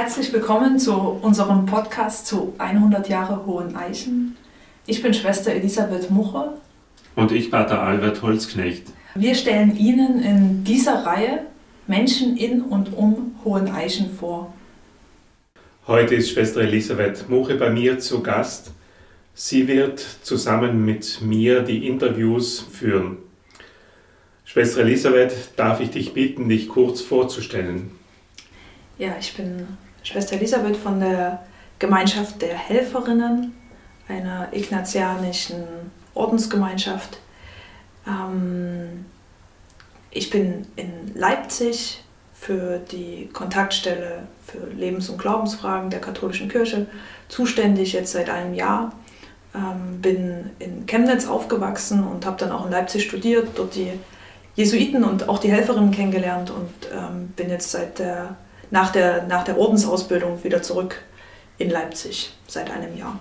Herzlich willkommen zu unserem Podcast zu 100 Jahre Hohen Eichen. Ich bin Schwester Elisabeth Muche. Und ich Pater Albert Holzknecht. Wir stellen Ihnen in dieser Reihe Menschen in und um Hohen Eichen vor. Heute ist Schwester Elisabeth Muche bei mir zu Gast. Sie wird zusammen mit mir die Interviews führen. Schwester Elisabeth, darf ich dich bitten, dich kurz vorzustellen? Ja, ich bin Schwester Elisabeth von der Gemeinschaft der Helferinnen, einer ignatianischen Ordensgemeinschaft. Ähm, ich bin in Leipzig für die Kontaktstelle für Lebens- und Glaubensfragen der katholischen Kirche zuständig, jetzt seit einem Jahr. Ähm, bin in Chemnitz aufgewachsen und habe dann auch in Leipzig studiert, dort die Jesuiten und auch die Helferinnen kennengelernt und ähm, bin jetzt seit der, nach, der, nach der Ordensausbildung wieder zurück in Leipzig seit einem Jahr.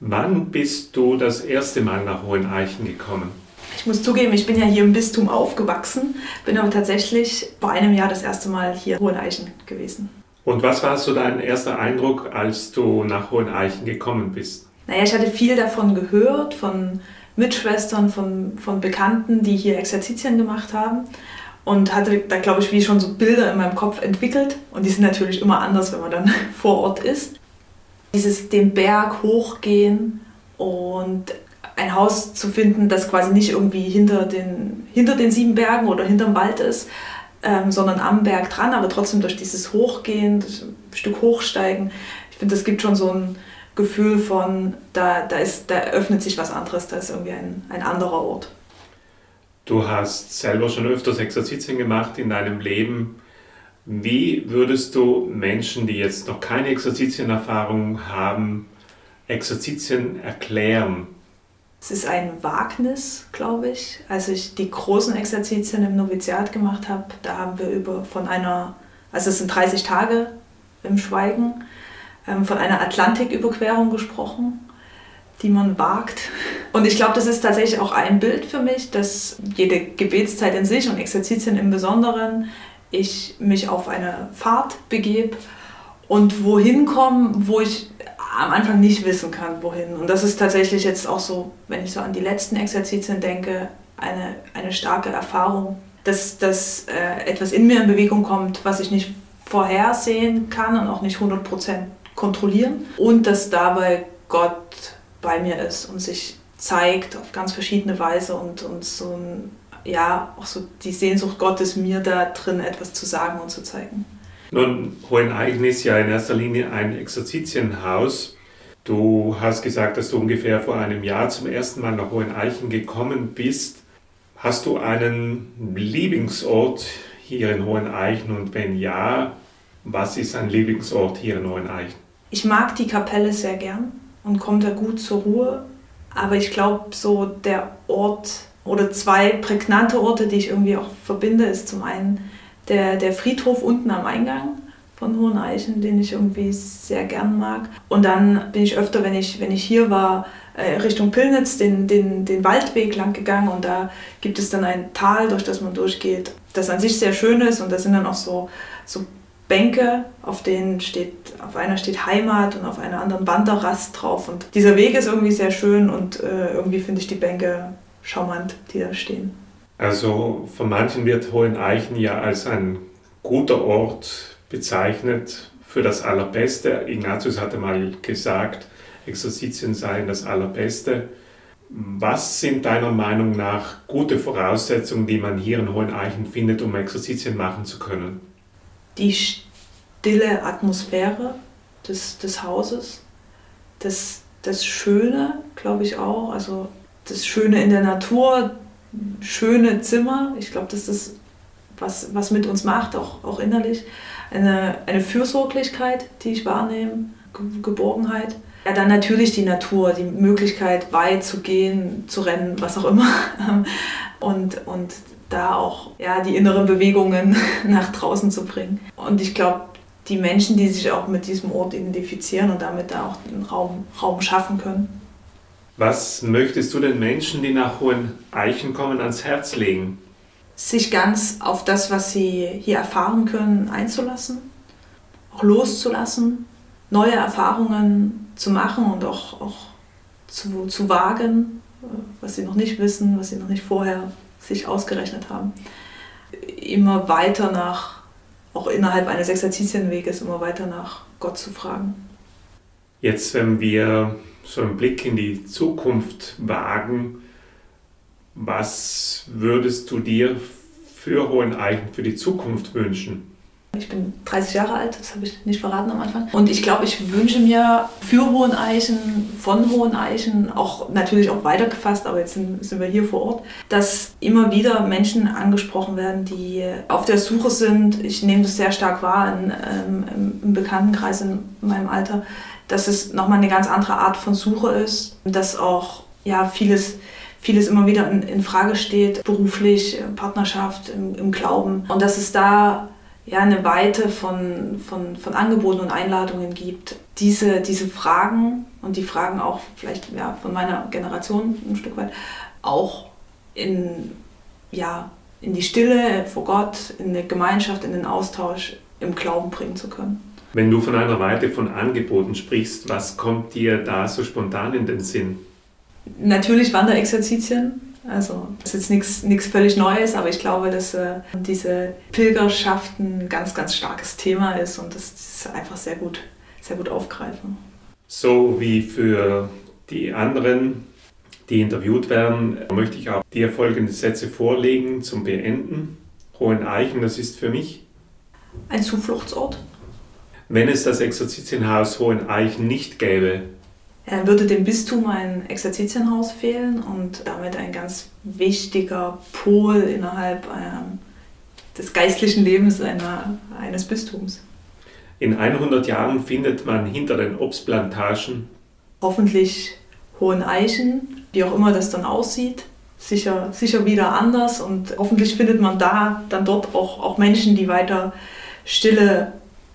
Wann bist du das erste Mal nach Hoheneichen gekommen? Ich muss zugeben, ich bin ja hier im Bistum aufgewachsen, bin aber tatsächlich vor einem Jahr das erste Mal hier in Hoheneichen gewesen. Und was war so dein erster Eindruck, als du nach Hoheneichen gekommen bist? Naja, ich hatte viel davon gehört, von Mitschwestern, von, von Bekannten, die hier Exerzitien gemacht haben. Und hatte da, glaube ich, wie schon so Bilder in meinem Kopf entwickelt. Und die sind natürlich immer anders, wenn man dann vor Ort ist. Dieses den Berg hochgehen und ein Haus zu finden, das quasi nicht irgendwie hinter den, hinter den sieben Bergen oder hinterm Wald ist, ähm, sondern am Berg dran, aber trotzdem durch dieses Hochgehen, das Stück hochsteigen. Ich finde, das gibt schon so ein Gefühl von, da, da, ist, da öffnet sich was anderes, da ist irgendwie ein, ein anderer Ort. Du hast selber schon öfters Exerzitien gemacht in deinem Leben. Wie würdest du Menschen, die jetzt noch keine Exerzitienerfahrung haben, Exerzitien erklären? Es ist ein Wagnis, glaube ich. Als ich die großen Exerzitien im Noviziat gemacht habe, da haben wir über von einer, also es sind 30 Tage im Schweigen, ähm, von einer Atlantiküberquerung gesprochen, die man wagt. Und ich glaube, das ist tatsächlich auch ein Bild für mich, dass jede Gebetszeit in sich und Exerzitien im Besonderen ich mich auf eine Fahrt begebe und wohin komme, wo ich am Anfang nicht wissen kann, wohin. Und das ist tatsächlich jetzt auch so, wenn ich so an die letzten Exerzitien denke, eine, eine starke Erfahrung, dass, dass äh, etwas in mir in Bewegung kommt, was ich nicht vorhersehen kann und auch nicht 100% kontrollieren. Und dass dabei Gott bei mir ist und sich zeigt auf ganz verschiedene Weise und, und so ein, ja, auch so die Sehnsucht Gottes mir da drin etwas zu sagen und zu zeigen. Nun, Hoheneichen ist ja in erster Linie ein Exerzitienhaus. Du hast gesagt, dass du ungefähr vor einem Jahr zum ersten Mal nach Hoheneichen gekommen bist. Hast du einen Lieblingsort hier in Hoheneichen und wenn ja, was ist ein Lieblingsort hier in Hoheneichen? Ich mag die Kapelle sehr gern und komme da gut zur Ruhe. Aber ich glaube, so der Ort oder zwei prägnante Orte, die ich irgendwie auch verbinde, ist zum einen der, der Friedhof unten am Eingang von Hoheneichen, den ich irgendwie sehr gern mag. Und dann bin ich öfter, wenn ich, wenn ich hier war, äh, Richtung Pillnitz den, den, den Waldweg lang gegangen und da gibt es dann ein Tal, durch das man durchgeht, das an sich sehr schön ist und da sind dann auch so, so Bänke, auf denen steht, auf einer steht Heimat und auf einer anderen Wanderrast drauf. Und dieser Weg ist irgendwie sehr schön und äh, irgendwie finde ich die Bänke charmant, die da stehen. Also von manchen wird Hoheneichen ja als ein guter Ort bezeichnet für das Allerbeste. Ignatius hatte mal gesagt, Exerzitien seien das Allerbeste. Was sind deiner Meinung nach gute Voraussetzungen, die man hier in Hoheneichen findet, um Exerzitien machen zu können? Die stille Atmosphäre des, des Hauses, das, das Schöne, glaube ich auch, also das Schöne in der Natur, schöne Zimmer. Ich glaube, das ist was, was mit uns macht, auch, auch innerlich. Eine, eine Fürsorglichkeit, die ich wahrnehme, Geborgenheit. Ja, dann natürlich die Natur, die Möglichkeit, weit zu gehen, zu rennen, was auch immer. Und, und da auch ja, die inneren Bewegungen nach draußen zu bringen. Und ich glaube, die Menschen, die sich auch mit diesem Ort identifizieren und damit da auch einen Raum, Raum schaffen können. Was möchtest du den Menschen, die nach Hohen Eichen kommen, ans Herz legen? Sich ganz auf das, was sie hier erfahren können, einzulassen. auch loszulassen, neue Erfahrungen zu machen und auch, auch zu, zu wagen, äh, was sie noch nicht wissen, was sie noch nicht vorher sich ausgerechnet haben. Immer weiter nach, auch innerhalb eines Exerzitienweges, immer weiter nach Gott zu fragen. Jetzt, wenn wir so einen Blick in die Zukunft wagen, was würdest du dir für Hoheneichen für die Zukunft wünschen? Ich bin 30 Jahre alt, das habe ich nicht verraten am Anfang. Und ich glaube, ich wünsche mir für Hoheneichen, von Hoheneichen, auch natürlich auch weitergefasst, aber jetzt sind, sind wir hier vor Ort, dass immer wieder Menschen angesprochen werden, die auf der Suche sind. Ich nehme das sehr stark wahr in, ähm, im Bekanntenkreis in meinem Alter, dass es nochmal eine ganz andere Art von Suche ist, dass auch ja, vieles vieles immer wieder in, in Frage steht, beruflich, Partnerschaft, im, im Glauben. Und dass es da ja, eine Weite von, von, von Angeboten und Einladungen gibt, diese, diese Fragen und die Fragen auch vielleicht ja, von meiner Generation ein Stück weit auch in, ja, in die Stille vor Gott, in eine Gemeinschaft, in den Austausch im Glauben bringen zu können. Wenn du von einer Weite von Angeboten sprichst, was kommt dir da so spontan in den Sinn? Natürlich Wanderexerzitien. Also das ist jetzt nichts völlig Neues, aber ich glaube, dass äh, diese Pilgerschaft ein ganz, ganz starkes Thema ist und das, das einfach sehr gut, sehr gut aufgreifen. So wie für die anderen, die interviewt werden, möchte ich auch dir folgende Sätze vorlegen zum Beenden. Hoheneichen, das ist für mich ein Zufluchtsort. Wenn es das Exerzitienhaus Hoheneichen nicht gäbe, würde dem Bistum ein Exerzitienhaus fehlen und damit ein ganz wichtiger Pol innerhalb ähm, des geistlichen Lebens einer, eines Bistums. In 100 Jahren findet man hinter den Obstplantagen hoffentlich hohen Eichen, wie auch immer das dann aussieht, sicher, sicher wieder anders und hoffentlich findet man da dann dort auch, auch Menschen, die weiter Stille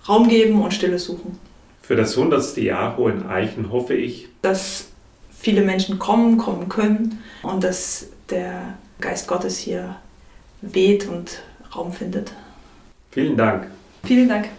Raum geben und Stille suchen. Für das 100. Jahr Hohen Eichen hoffe ich, dass viele Menschen kommen, kommen können und dass der Geist Gottes hier weht und Raum findet. Vielen Dank. Vielen Dank.